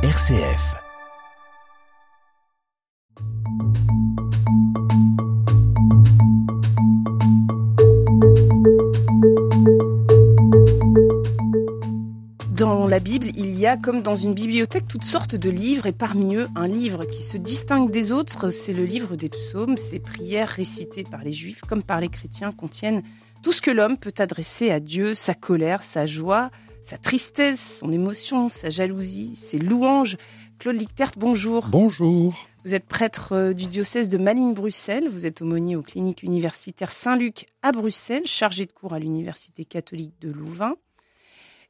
RCF. Dans la Bible, il y a, comme dans une bibliothèque, toutes sortes de livres, et parmi eux, un livre qui se distingue des autres, c'est le livre des psaumes. Ces prières récitées par les juifs comme par les chrétiens contiennent tout ce que l'homme peut adresser à Dieu, sa colère, sa joie, sa tristesse, son émotion, sa jalousie, ses louanges. Claude Lichtert, bonjour. Bonjour. Vous êtes prêtre euh, du diocèse de Malines-Bruxelles, vous êtes aumônier aux cliniques universitaires Saint-Luc à Bruxelles, chargé de cours à l'Université catholique de Louvain.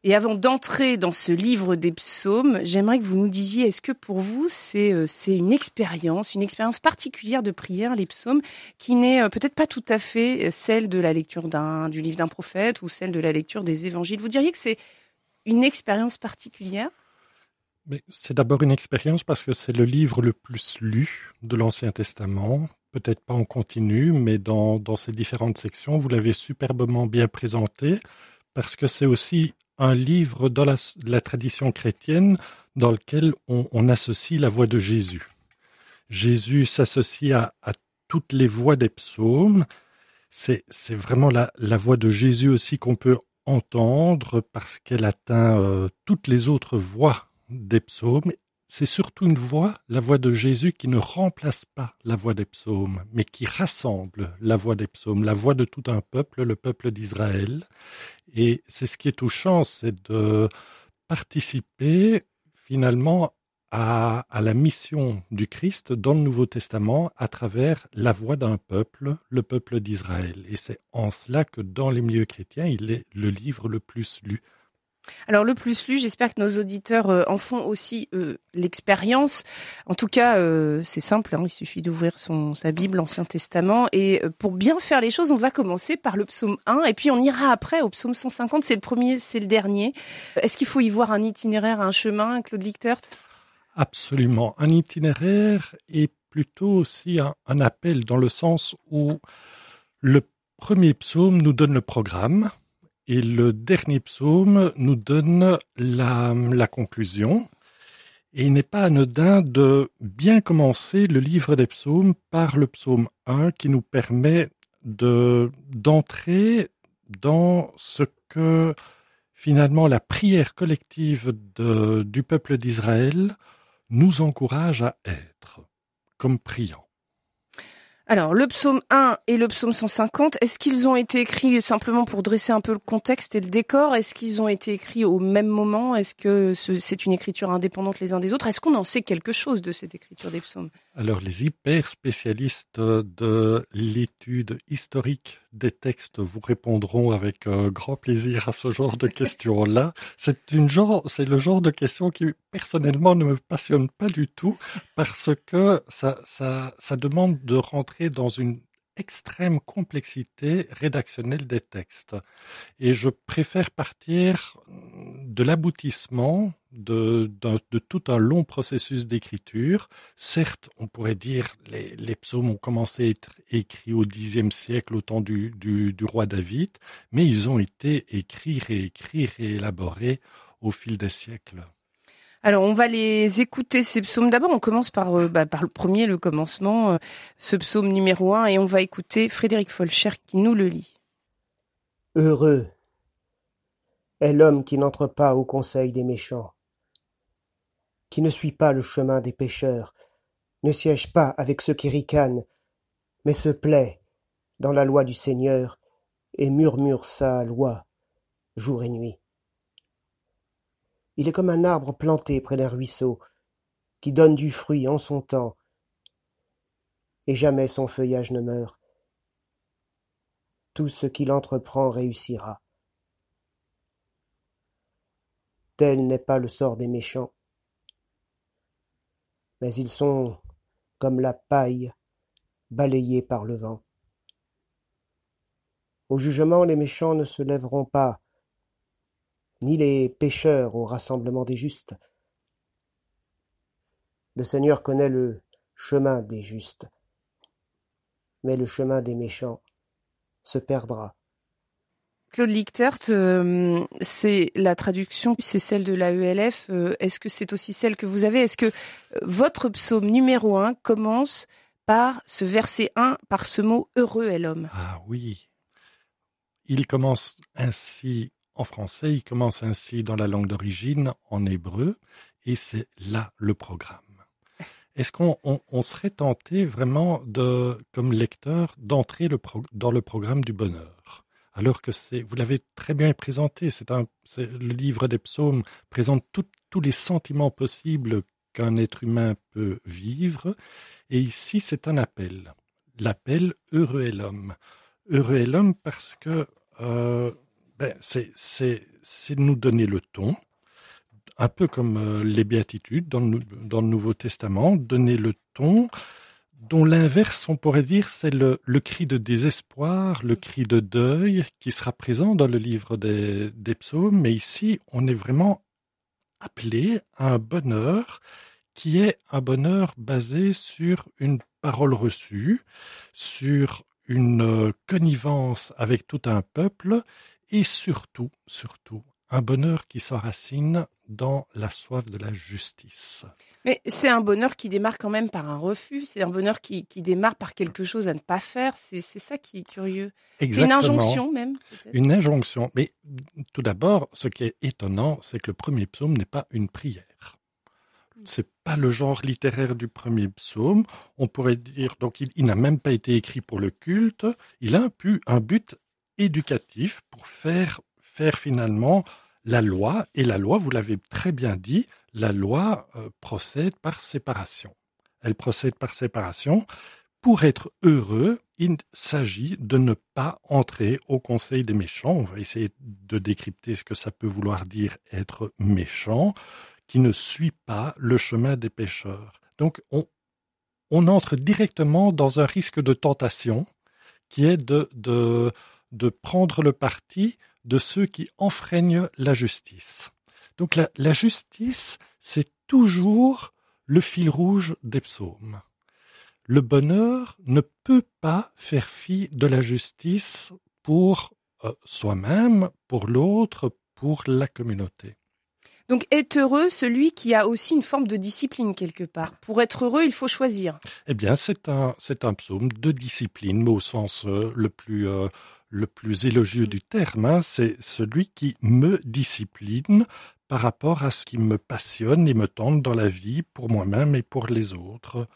Et avant d'entrer dans ce livre des psaumes, j'aimerais que vous nous disiez, est-ce que pour vous, c'est euh, c'est une expérience, une expérience particulière de prière, les psaumes, qui n'est euh, peut-être pas tout à fait celle de la lecture d'un du livre d'un prophète ou celle de la lecture des évangiles? Vous diriez que c'est une expérience particulière? C'est d'abord une expérience parce que c'est le livre le plus lu de l'Ancien Testament, peut-être pas en continu, mais dans, dans différentes sections, vous l'avez superbement bien présenté, parce que c'est aussi un livre dans la, tradition chrétienne dans lequel on, associe la voix de Jésus. Jésus s'associe à, toutes les voix des psaumes. C'est, c'est vraiment la, la, voix de Jésus aussi qu'on peut entendre parce qu'elle atteint euh, toutes les autres voix des psaumes c'est surtout une voix, la voix de Jésus, qui ne remplace pas la voix des psaumes, mais qui rassemble la voix des psaumes, la voix de tout un peuple, le peuple d'Israël. Et c'est ce qui est touchant, c'est de participer finalement à, la mission du Christ dans le Nouveau Testament à travers la voix d'un peuple, le peuple d'Israël. Et c'est en cela que dans les milieux chrétiens, il est le livre le plus lu. Alors le plus lu, j'espère que nos auditeurs euh, en font aussi euh, l'expérience. En tout cas, euh, c'est simple, hein, il suffit d'ouvrir sa Bible, l'Ancien Testament, et pour bien faire les choses, on va commencer par le psaume 1, et puis on ira après au psaume 150, c'est le premier, c'est le dernier. Est-ce qu'il faut y voir un itinéraire, un chemin, Claude Lichtert? Absolument, un itinéraire et plutôt aussi un, appel dans le sens où le premier psaume nous donne le programme, et le dernier psaume nous donne la, conclusion. Et il n'est pas anodin de bien commencer le livre des psaumes par le psaume 1 qui nous permet de, d'entrer dans ce que finalement la prière collective du peuple d'Israël nous encourage à être comme priant. Alors, le psaume 1 et le psaume 150, est-ce qu'ils ont été écrits simplement pour dresser un peu le contexte et le décor? Est-ce qu'ils ont été écrits au même moment? Est-ce que c'est une écriture indépendante les uns des autres? Est-ce qu'on en sait quelque chose de cette écriture des psaumes? Alors, les hyper spécialistes de l'étude historique des textes vous répondront avec euh, grand plaisir à ce genre de questions-là. C'est une genre, c'est le genre de questions qui personnellement ne me passionne pas du tout parce que ça, ça, ça demande de rentrer dans une extrême complexité rédactionnelle des textes. Et je préfère partir de l'aboutissement de, tout un long processus d'écriture. Certes, on pourrait dire les, les psaumes ont commencé à être écrits au Xe siècle, au temps du, du, du roi David, mais ils ont été écrits, réécrits, réélaborés au fil des siècles. Alors, on va les écouter, ces psaumes. D'abord, on commence par, euh, bah, le premier, le commencement, euh, ce psaume numéro un, et on va écouter Frédéric Folcher qui nous le lit. Heureux est l'homme qui n'entre pas au conseil des méchants, qui ne suit pas le chemin des pécheurs, ne siège pas avec ceux qui ricanent, mais se plaît dans la loi du Seigneur et murmure sa loi jour et nuit. Il est comme un arbre planté près d'un ruisseau, qui donne du fruit en son temps, et jamais son feuillage ne meurt. Tout ce qu'il entreprend réussira. Tel n'est pas le sort des méchants, mais ils sont comme la paille balayée par le vent. Au jugement, les méchants ne se lèveront pas, ni les pécheurs au rassemblement des justes. Le Seigneur connaît le chemin des justes, mais le chemin des méchants se perdra. Claude Lichtert, euh, c'est la traduction, c'est celle de la ELF. Euh, est-ce que c'est aussi celle que vous avez? Est-ce que euh, votre psaume numéro 1 commence par ce verset 1, par ce mot heureux est l'homme? Ah oui. Il commence ainsi en français, il commence ainsi dans la langue d'origine, en hébreu, et c'est là le programme. Est-ce qu'on serait tenté vraiment de, comme lecteur, d'entrer dans le programme du bonheur alors que c'est, vous l'avez très bien présenté, c'est le livre des psaumes présente tous les sentiments possibles qu'un être humain peut vivre, et ici c'est un appel, l'appel heureux est l'homme, heureux est l'homme parce que euh, ben, c'est, nous donner le ton, un peu comme euh, les béatitudes dans dans le Nouveau Testament, donner le ton, dont l'inverse, on pourrait dire, c'est le, cri de désespoir, le cri de deuil qui sera présent dans le livre des, des psaumes, mais ici, on est vraiment appelé à un bonheur qui est un bonheur basé sur une parole reçue, sur une connivence avec tout un peuple, et surtout, surtout, un bonheur qui s'enracine dans la soif de la justice. Mais c'est un bonheur qui démarre quand même par un refus, c'est un bonheur qui, démarre par quelque chose à ne pas faire, c'est ça qui est curieux. C'est une injonction même. Une injonction, mais tout d'abord, ce qui est étonnant, c'est que le premier psaume n'est pas une prière. Hmm. C'est pas le genre littéraire du premier psaume. On pourrait dire, donc il, n'a même pas été écrit pour le culte. Il a un, un but éducatif pour faire faire finalement la loi, et la loi, vous l'avez très bien dit, la loi euh, procède par séparation. Elle procède par séparation. Pour être heureux, il s'agit de ne pas entrer au conseil des méchants. On va essayer de décrypter ce que ça peut vouloir dire être méchant, qui ne suit pas le chemin des pécheurs. Donc on, on entre directement dans un risque de tentation qui est de, de, de prendre le parti de ceux qui enfreignent la justice. Donc la, justice, c'est toujours le fil rouge des psaumes. Le bonheur ne peut pas faire fi de la justice pour euh, soi-même, pour l'autre, pour la communauté. Donc est heureux celui qui a aussi une forme de discipline quelque part. Pour être heureux, il faut choisir. Eh bien, c'est un, c'est un psaume de discipline, mais au sens euh, le plus euh, le plus élogieux du terme, hein, c'est celui qui me discipline par rapport à ce qui me passionne et me tente dans la vie pour moi-même et pour les autres.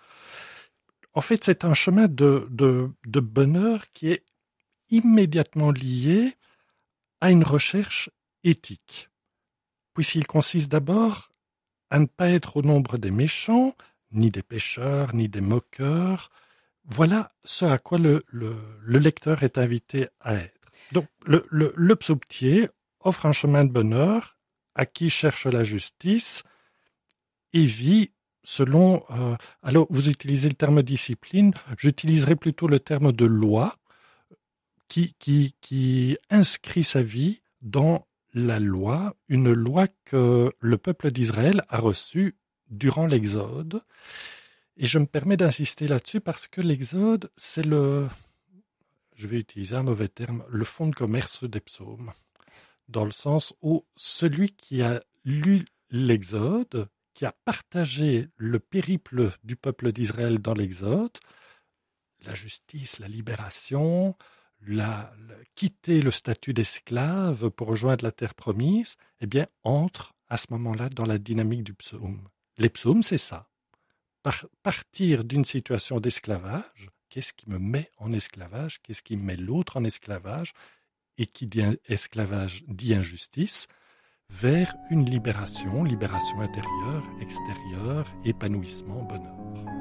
En fait, c'est un chemin de, bonheur qui est immédiatement lié à une recherche éthique, puisqu'il consiste d'abord à ne pas être au nombre des méchants, ni des pécheurs, ni des moqueurs, voilà ce à quoi le, lecteur est invité à être. Donc le, le, psautier offre un chemin de bonheur à qui cherche la justice et vit selon... Euh, alors vous utilisez le terme discipline, j'utiliserai plutôt le terme de loi qui, qui, qui inscrit sa vie dans la loi, une loi que le peuple d'Israël a reçue durant l'Exode et je me permets d'insister là-dessus parce que l'Exode, c'est le, je vais utiliser un mauvais terme, le fonds de commerce des psaumes. Dans le sens où celui qui a lu l'Exode, qui a partagé le périple du peuple d'Israël dans l'Exode, la justice, la libération, la, quitter le statut d'esclave pour rejoindre la terre promise, eh bien, entre à ce moment-là dans la dynamique du psaume. Les psaumes, c'est ça partir d'une situation d'esclavage, qu'est-ce qui me met en esclavage, qu'est-ce qui met l'autre en esclavage, et qui dit esclavage dit injustice, vers une libération, libération intérieure, extérieure, épanouissement, bonheur.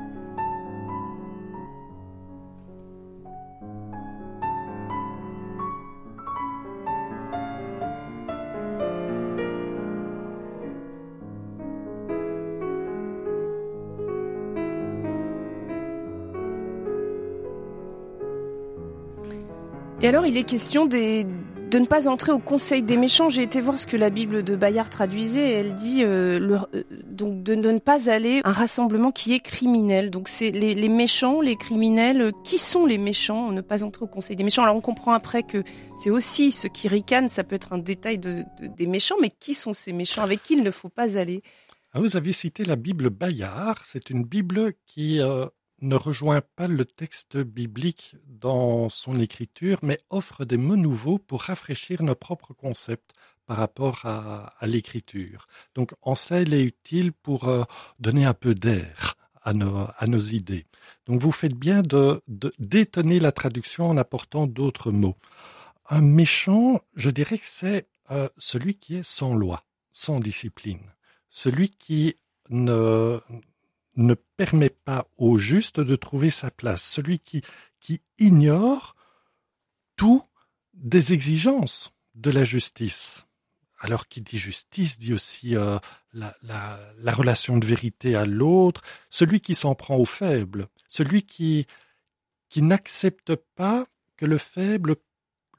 Et alors, il est question de ne pas entrer au conseil des méchants. J'ai été voir ce que la Bible de Bayard traduisait. elle dit euh, euh, donc de, ne pas aller à un rassemblement qui est criminel. Donc c'est les, méchants, les criminels. Qui sont les méchants Ne pas entrer au conseil des méchants. Alors on comprend après que c'est aussi ce qui ricanent. Ça peut être un détail de, des méchants, mais qui sont ces méchants Avec qui il ne faut pas aller? Ah, Vous avez cité la Bible Bayard. C'est une Bible qui euh, ne rejoint pas le texte biblique dans son écriture, mais offre des mots nouveaux pour rafraîchir nos propres concepts par rapport à, l'écriture. Donc en ça, elle est utile pour euh, donner un peu d'air à nos, à nos idées. Donc vous faites bien de, d'étonner la traduction en apportant d'autres mots. Un méchant, je dirais que c'est euh, celui qui est sans loi, sans discipline, celui qui ne, ne permet pas au juste de trouver sa place, celui qui, ignore tout des exigences de la justice. Alors qui dit justice dit aussi euh, la, la, relation de vérité à l'autre, celui qui s'en prend au faible, celui qui, qui n'accepte pas que le faible,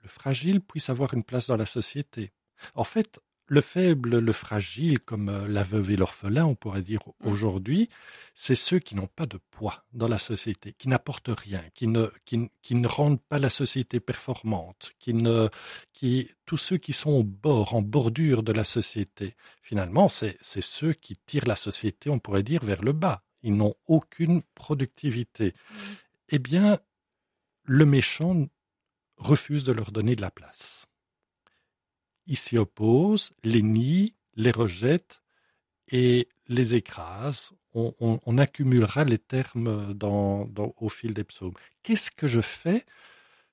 le fragile puisse avoir une place dans la société. En fait, le faible, le fragile, comme euh, la veuve et l'orphelin, on pourrait dire mmh. aujourd'hui, c'est ceux qui n'ont pas de poids dans la société, qui n'apportent rien, qui ne, qui, ne rendent pas la société performante, qui ne, qui, tous ceux qui sont au bord, en bordure de la société. Finalement, c'est, c'est ceux qui tirent la société, on pourrait dire, vers le bas. Ils n'ont aucune productivité. Mmh. Eh bien, le méchant refuse de leur donner de la place il s'y oppose, les nie, les rejette et les écrase. On, accumulera les termes au fil des psaumes. Qu'est-ce que je fais?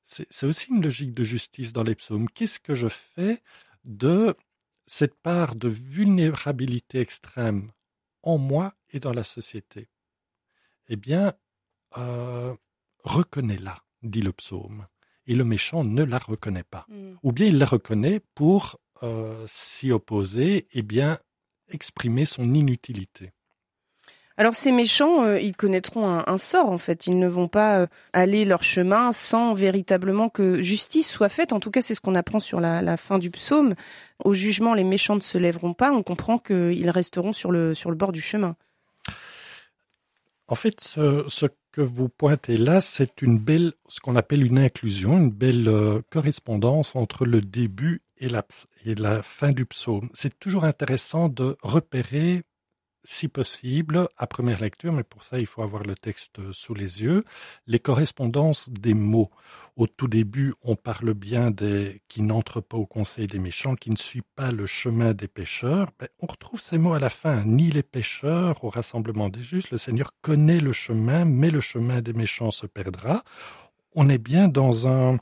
C'est aussi une logique de justice dans les psaumes. Qu'est-ce que je fais de cette part de vulnérabilité extrême en moi et dans la société? Eh bien, euh, reconnais-la, dit le psaume et le méchant ne la reconnaît pas. Hmm. Ou bien il la reconnaît pour euh, s'y opposer et bien exprimer son inutilité. Alors ces méchants, euh, ils connaîtront un, sort en fait. Ils ne vont pas euh, aller leur chemin sans véritablement que justice soit faite. En tout cas, c'est ce qu'on apprend sur la, fin du psaume. Au jugement, les méchants ne se lèveront pas. On comprend qu'ils resteront sur le, sur le bord du chemin. En fait, ce, que vous pointez là, c'est une belle, ce qu'on appelle une inclusion, une belle euh, correspondance entre le début et la, et la fin du psaume. C'est toujours intéressant de repérer si possible, à première lecture, mais pour ça il faut avoir le texte sous les yeux, les correspondances des mots. Au tout début, on parle bien des qui n'entrent pas au conseil des méchants, qui ne suit pas le chemin des pécheurs. Ben, on retrouve ces mots à la fin. Ni les pécheurs au rassemblement des justes. Le Seigneur connaît le chemin, mais le chemin des méchants se perdra. On est bien dans un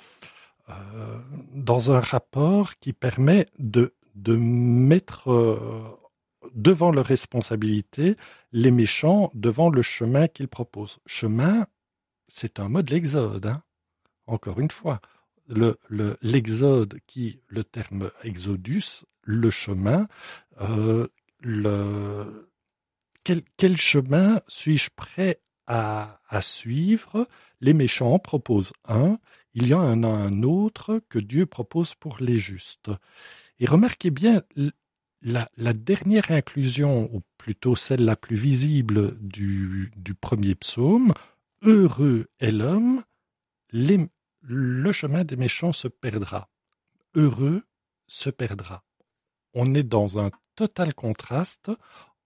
euh, dans un rapport qui permet de de mettre euh, devant leurs responsabilités, les méchants devant le chemin qu'ils proposent. Chemin, c'est un mot de l'Exode. Hein. Encore une fois, le, l'exode qui, le terme exodus, le chemin, euh, le, quel, chemin suis-je prêt à, à, suivre? Les méchants en proposent un, il y en a un autre que Dieu propose pour les justes. Et remarquez bien la, dernière inclusion, ou plutôt celle la plus visible du, premier psaume, Heureux est l'homme, le chemin des méchants se perdra. Heureux se perdra. On est dans un total contraste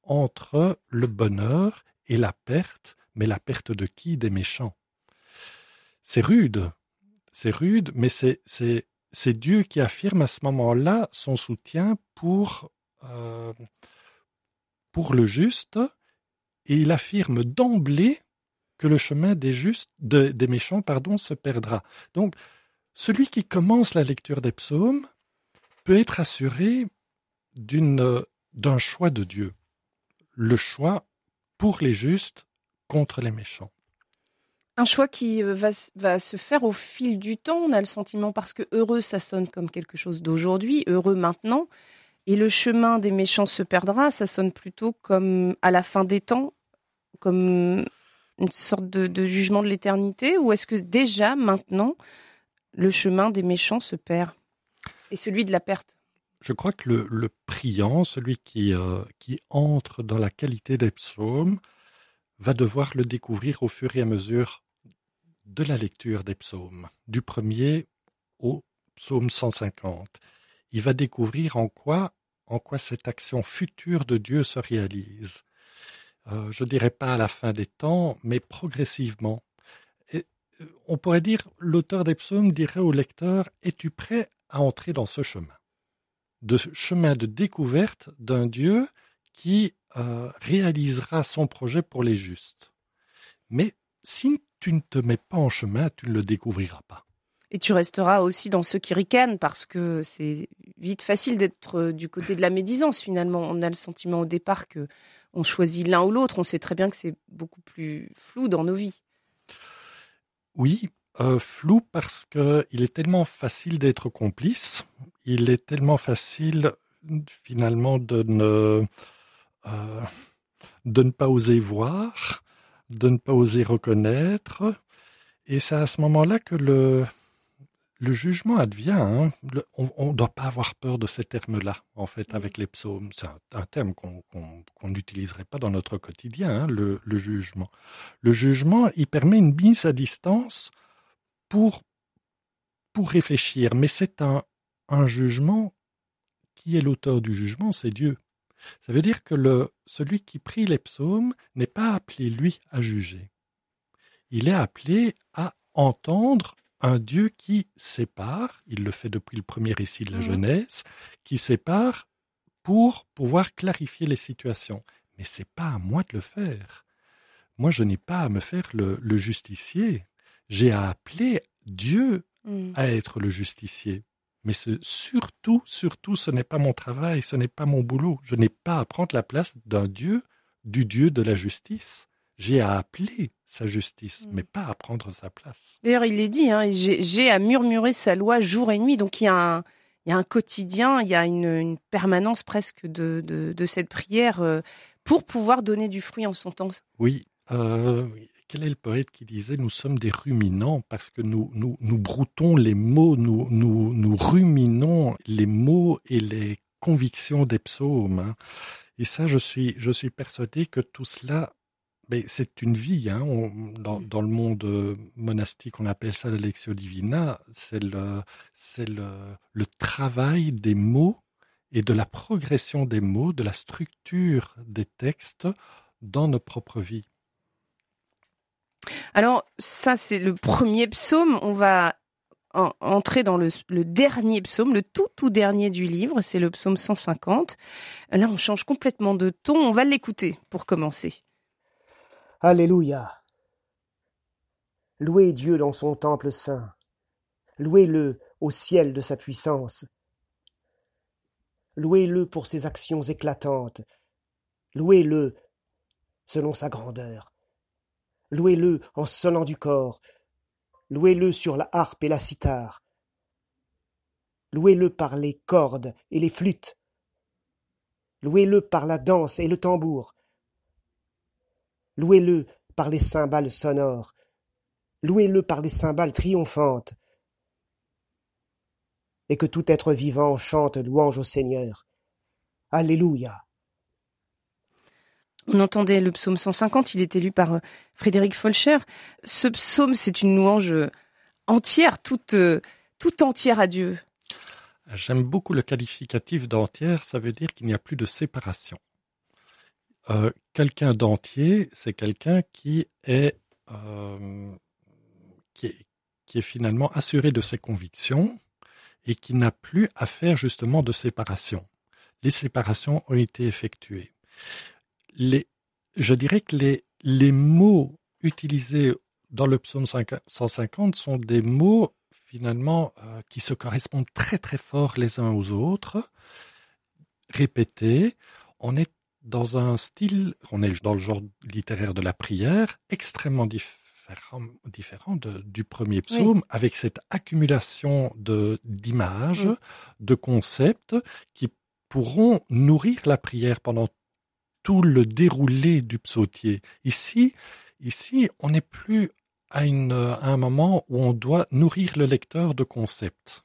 entre le bonheur et la perte, mais la perte de qui? Des méchants. C'est rude, c'est rude, mais c'est, c'est Dieu qui affirme à ce moment-là son soutien pour euh, pour le juste, et il affirme d'emblée que le chemin des justes, des méchants, pardon, se perdra. Donc, celui qui commence la lecture des psaumes peut être assuré d'une, d'un choix de Dieu. Le choix pour les justes contre les méchants. Un choix qui euh, va, va, se faire au fil du temps. On a le sentiment parce que heureux, ça sonne comme quelque chose d'aujourd'hui, heureux maintenant. Et le chemin des méchants se perdra, ça sonne plutôt comme à la fin des temps, comme une sorte de, jugement de l'éternité, ou est-ce que déjà, maintenant, le chemin des méchants se perd Et celui de la perte? Je crois que le, priant, celui qui, euh, qui entre dans la qualité des psaumes, va devoir le découvrir au fur et à mesure de la lecture des psaumes, du premier au psaume 150. Il va découvrir en quoi, en quoi cette action future de Dieu se réalise. Euh, je dirais pas à la fin des temps, mais progressivement. Euh, on pourrait dire, l'auteur des psaumes dirait au lecteur, es-tu prêt à entrer dans ce chemin? De chemin de découverte d'un Dieu qui euh, réalisera son projet pour les justes. Mais si tu ne te mets pas en chemin, tu ne le découvriras pas. Et tu resteras aussi dans ceux qui ricanent parce que c'est vite facile d'être euh, du côté de la médisance finalement. On a le sentiment au départ que on choisit l'un ou l'autre. On sait très bien que c'est beaucoup plus flou dans nos vies. Oui, euh, flou parce que il est tellement facile d'être complice. Il est tellement facile finalement de ne euh, de ne pas oser voir, de ne pas oser reconnaître. Et c'est à ce moment-là que le, le jugement advient. Hein. on ne doit pas avoir peur de ces termes-là, en fait, avec les psaumes. C'est un, terme qu'on n'utiliserait pas dans notre quotidien, hein, le, le, jugement. Le jugement, il permet une mise à distance pour, pour réfléchir. Mais c'est un, un jugement. Qui est l'auteur du jugement C'est Dieu. Ça veut dire que le, celui qui prie les psaumes n'est pas appelé, lui, à juger. Il est appelé à entendre un Dieu qui sépare, il le fait depuis le premier récit de la mmh. Genèse, qui sépare pour pouvoir clarifier les situations. Mais c'est pas à moi de le faire. Moi, je n'ai pas à me faire le, justicier. J'ai à appeler Dieu mmh. à être le justicier. Mais surtout, surtout, ce n'est pas mon travail, ce n'est pas mon boulot. Je n'ai pas à prendre la place d'un Dieu, du Dieu de la justice. J'ai à appeler sa justice, mm. mais pas à prendre sa place. D'ailleurs, il est dit, hein, j'ai à murmurer sa loi jour et nuit. Donc il y a un, il y a un quotidien, il y a une, permanence presque de, de, cette prière euh, pour pouvoir donner du fruit en son temps. Oui, euh, quel est le poète qui disait nous sommes des ruminants parce que nous, nous, nous broutons les mots, nous, nous, nous ruminons les mots et les convictions des psaumes. Hein. Et ça, je suis, je suis persuadé que tout cela, ben, c'est une vie. Hein. dans, dans, le monde monastique, on appelle ça la lectio divina. C'est le, c'est le, le travail des mots et de la progression des mots, de la structure des textes dans nos propres vies. Alors ça, c'est le premier psaume. On va entrer dans le, dernier psaume, le tout tout dernier du livre, c'est le psaume 150. Là, on change complètement de ton. On va l'écouter pour commencer. Alléluia. Louez Dieu dans son temple saint. Louez-le au ciel de sa puissance. Louez-le pour ses actions éclatantes. Louez-le selon sa grandeur. Louez-le en sonnant du corps. Louez-le sur la harpe et la cithare. Louez-le par les cordes et les flûtes. Louez-le par la danse et le tambour. Louez-le par les cymbales sonores. Louez-le par les cymbales triomphantes. Et que tout être vivant chante louange au Seigneur. Alléluia. On entendait le psaume 150, il est élu par euh, Frédéric Folcher. Ce psaume, c'est une louange euh, entière, toute, euh, toute entière à Dieu. J'aime beaucoup le qualificatif d'entière, ça veut dire qu'il n'y a plus de séparation. Quelqu'un d'entier, c'est quelqu'un qui est, qui est, qui est finalement assuré de ses convictions et qui n'a plus à faire justement de séparation. Les séparations ont été effectuées les, je dirais que les, les mots utilisés dans le psaume 150 sont des mots finalement euh, qui se correspondent très très fort les uns aux autres, répétés. On est dans un style, on est dans le genre littéraire de la prière, extrêmement différent, différent de, du premier psaume, avec cette accumulation de d'images, de concepts qui pourront nourrir la prière pendant tout le déroulé du psautier. Ici, ici, on n'est plus à, une, à un moment où on doit nourrir le lecteur de concepts,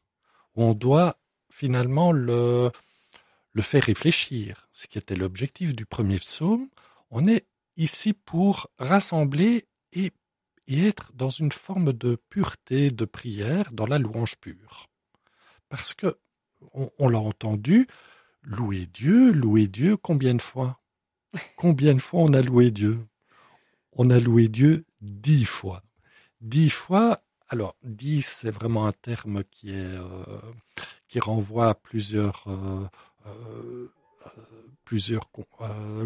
où on doit finalement le, le faire réfléchir, ce qui était l'objectif du premier psaume. On est ici pour rassembler et, être dans une forme de pureté de prière, dans la louange pure. Parce que, on, l'a entendu, louer Dieu, louer Dieu, combien de fois? Combien de fois on a loué Dieu? On a loué Dieu dix fois. Dix fois, alors dix, c'est vraiment un terme qui est euh, qui renvoie à plusieurs euh, plusieurs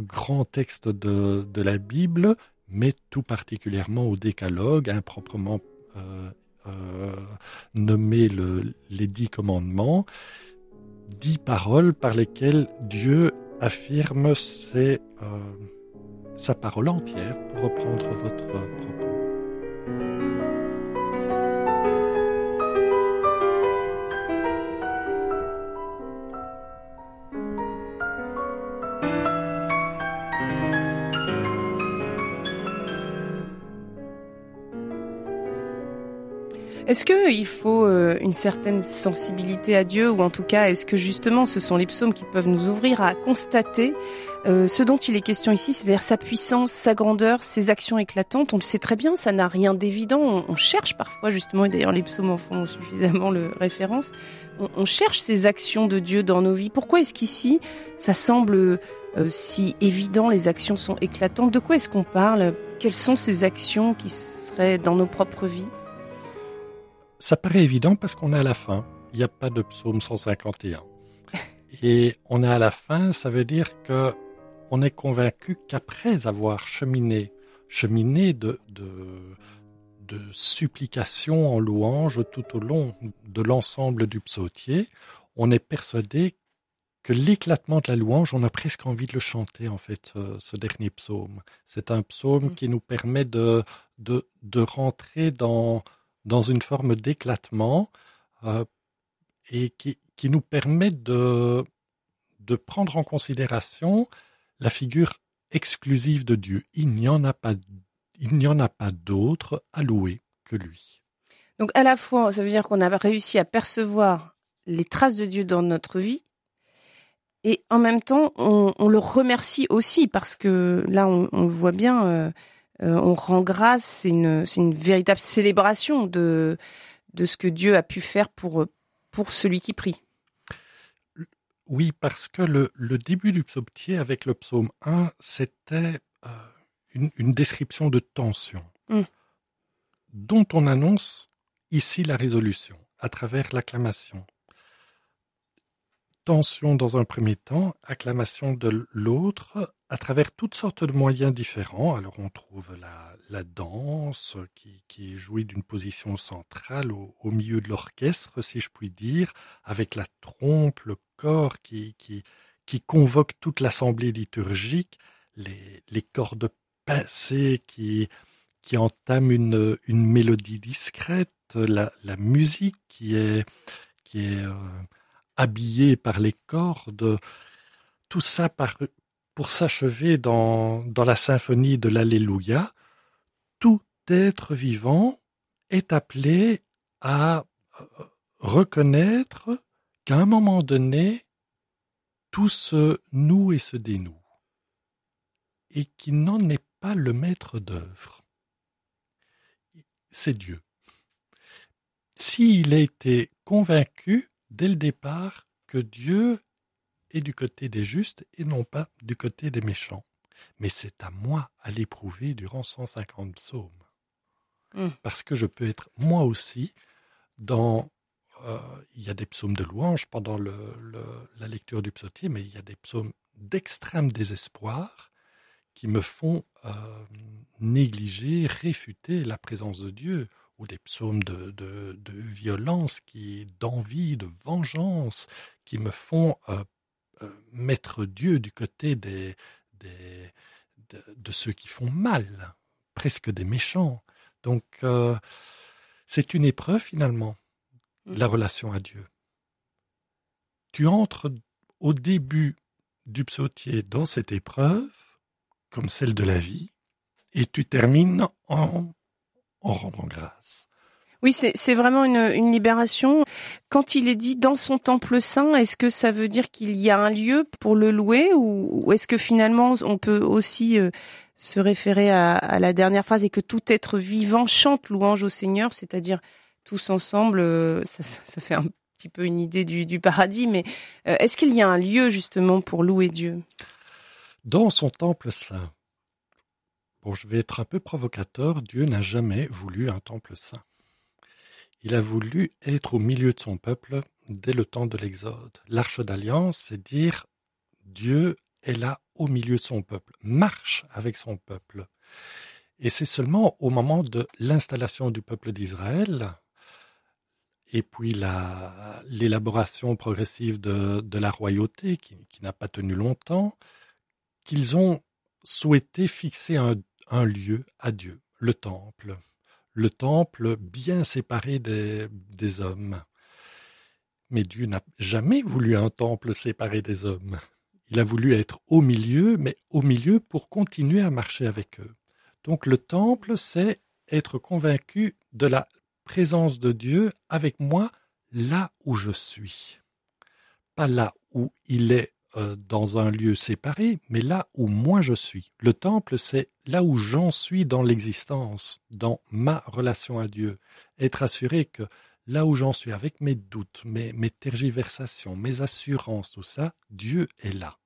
grands textes de, la Bible, mais tout particulièrement au Décalogue, improprement nommé le, les dix commandements, dix paroles par lesquelles Dieu affirme sa parole entière, pour reprendre votre propos. Est-ce qu'il faut euh, une certaine sensibilité à Dieu, ou en tout cas, est-ce que justement ce sont les psaumes qui peuvent nous ouvrir à constater euh, ce dont il est question ici, c'est-à-dire sa puissance, sa grandeur, ses actions éclatantes? On le sait très bien, ça n'a rien d'évident. On, cherche parfois justement, et d'ailleurs les psaumes en font suffisamment le référence, on, cherche ces actions de Dieu dans nos vies. Pourquoi est-ce qu'ici, ça semble euh, si évident, les actions sont éclatantes? De quoi est-ce qu'on parle? Quelles sont ces actions qui seraient dans nos propres vies? Ça paraît évident parce qu'on est à la fin. Il n'y a pas de psaume 151. Et on est à la fin, ça veut dire que on est convaincu qu'après avoir cheminé, cheminé de, de, de supplication en louange tout au long de l'ensemble du psautier, on est persuadé que l'éclatement de la louange, on a presque envie de le chanter, en fait, ce, dernier psaume. C'est un psaume mm. qui nous permet de, de, de rentrer dans, dans une forme d'éclatement euh, et qui, qui, nous permet de, de prendre en considération la figure exclusive de Dieu. Il n'y en a pas, pas d'autre à louer que lui. Donc à la fois, ça veut dire qu'on a réussi à percevoir les traces de Dieu dans notre vie, et en même temps, on, le remercie aussi parce que là, on, voit bien. Euh, on rend grâce, c'est une, une véritable célébration de, de ce que Dieu a pu faire pour, pour celui qui prie. Oui, parce que le, le début du psautier avec le psaume 1, c'était euh, une, une, description de tension, mm. dont on annonce ici la résolution à travers l'acclamation. Tension dans un premier temps, acclamation de l'autre, à travers toutes sortes de moyens différents. Alors on trouve la, la danse qui, qui jouée d'une position centrale au, au milieu de l'orchestre, si je puis dire, avec la trompe, le corps qui, qui, qui convoque toute l'assemblée liturgique, les, les cordes pincées qui, qui entament une, une mélodie discrète, la, la musique qui est, qui est euh, habillée par les cordes, tout ça pour s'achever dans, la symphonie de l'Alléluia, tout être vivant est appelé à euh, reconnaître qu'à un moment donné, tout se noue et se dénoue, et qu'il n'en est pas le maître d'œuvre. C'est Dieu. S'il a été convaincu dès le départ que Dieu et du côté des justes et non pas du côté des méchants. Mais c'est à moi à l'éprouver durant 150 psaumes. Hmm. Parce que je peux être moi aussi dans... Euh, il y a des psaumes de louange pendant le, la lecture du psautier, mais il y a des psaumes d'extrême désespoir qui me font euh, négliger, réfuter la présence de Dieu, ou des psaumes de, de, de violence, qui, d'envie, de vengeance, qui me font euh, euh, mettre Dieu du côté des, des de, ceux qui font mal, presque des méchants. Donc, euh, c'est une épreuve finalement, la mm. relation à Dieu. Tu entres au début du psautier dans cette épreuve, comme celle de la vie, et tu termines en, en rendant grâce. Oui, c'est vraiment une, une, libération. Quand il est dit dans son temple saint, est-ce que ça veut dire qu'il y a un lieu pour le louer ou, est-ce que finalement on peut aussi euh, se référer à, à, la dernière phrase et que tout être vivant chante louange au Seigneur, c'est-à-dire tous ensemble, euh, ça, ça, fait un petit peu une idée du, du paradis, mais euh, est-ce qu'il y a un lieu justement pour louer Dieu? Dans son temple saint. Bon, je vais être un peu provocateur, Dieu n'a jamais voulu un temple saint. Il a voulu être au milieu de son peuple dès le temps de l'Exode. L'arche d'alliance, c'est dire Dieu est là au milieu de son peuple, marche avec son peuple. Et c'est seulement au moment de l'installation du peuple d'Israël, et puis l'élaboration progressive de, la royauté, qui, qui n'a pas tenu longtemps, qu'ils ont souhaité fixer un, un lieu à Dieu, le temple le temple bien séparé des, hommes. Mais Dieu n'a jamais voulu un temple séparé des hommes. Il a voulu être au milieu, mais au milieu pour continuer à marcher avec eux. Donc le temple, c'est être convaincu de la présence de Dieu avec moi là où je suis. Pas là où il est euh, dans un lieu séparé, mais là où moi je suis. Le temple, c'est là où j'en suis dans l'existence, dans ma relation à Dieu. Être assuré que là où j'en suis avec mes doutes, mes, tergiversations, mes assurances, tout ça, Dieu est là.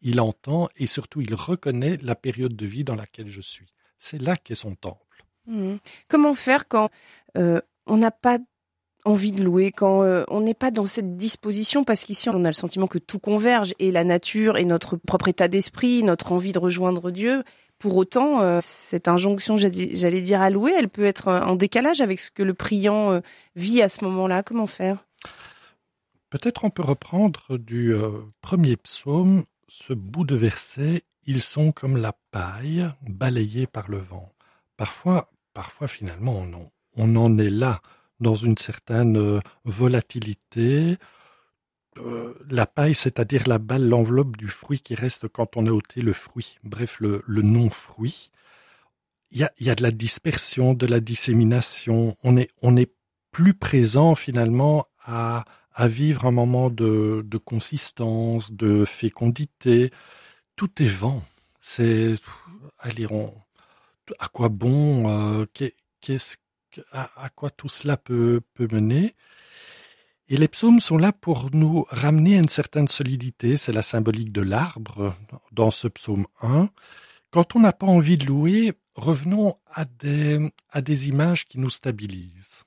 Il entend et surtout il reconnaît la période de vie dans laquelle je suis. C'est là qu'est son temple. Mmh. Comment faire quand euh, on n'a pas envie de louer, quand euh, on n'est pas dans cette disposition, parce qu'ici on a le sentiment que tout converge, et la nature, et notre propre état d'esprit, notre envie de rejoindre Dieu. Pour autant, euh, cette injonction, j'allais dire à louer, elle peut être en décalage avec ce que le priant euh, vit à ce moment-là. Comment faire? Peut-être on peut reprendre du premier psaume ce bout de verset. Ils sont comme la paille balayée par le vent. Parfois, parfois finalement, on on en est là dans une certaine euh, volatilité. Euh, la paille, c'est-à-dire la balle, l'enveloppe du fruit qui reste quand on a ôté le fruit, bref, le, non-fruit. Il y a, y a de la dispersion, de la dissémination. On est, on plus présent finalement à, vivre un moment de, consistance, de fécondité. Tout est vent. C'est, allez, à quoi bon euh, Qu'est-ce à, quoi tout cela peut, mener. Et les psaumes sont là pour nous ramener à une certaine solidité. C'est la symbolique de l'arbre dans ce psaume 1. Quand on n'a pas envie de louer, revenons à des, à des images qui nous stabilisent,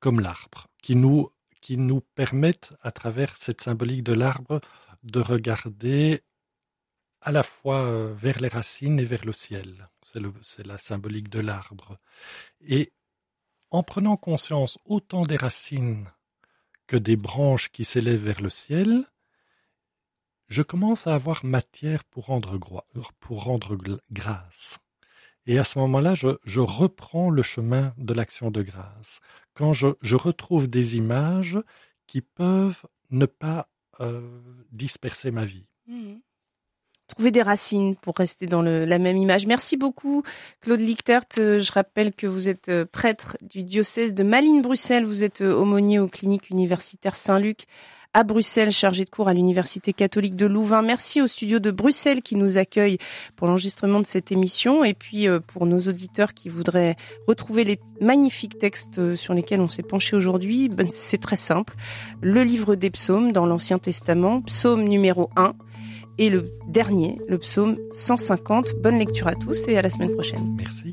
comme l'arbre, qui nous, qui nous permettent, à travers cette symbolique de l'arbre, de regarder à la fois euh, vers les racines et vers le ciel. C'est la symbolique de l'arbre. Et en prenant conscience autant des racines que des branches qui s'élèvent vers le ciel, je commence à avoir matière pour rendre, grâce. Et à ce moment-là, je, reprends le chemin de l'action de grâce. Quand je, retrouve des images qui peuvent ne pas euh, disperser ma vie. Mmh trouver des racines pour rester dans la même image. Merci beaucoup, Claude Lichtert. Euh, je rappelle que vous êtes euh, prêtre du diocèse de Malines-Bruxelles. Vous êtes euh, aumônier aux cliniques universitaires Saint-Luc à Bruxelles, chargé de cours à l'Université catholique de Louvain. Merci au studio de Bruxelles qui nous accueille pour l'enregistrement de cette émission et puis pour nos auditeurs qui voudraient retrouver les magnifiques textes sur lesquels on s'est penché aujourd'hui. Ben, c'est très simple. Le livre des psaumes dans l'Ancien Testament, psaume numéro 1 et le dernier, le psaume 150. Bonne lecture à tous et à la semaine prochaine. Merci.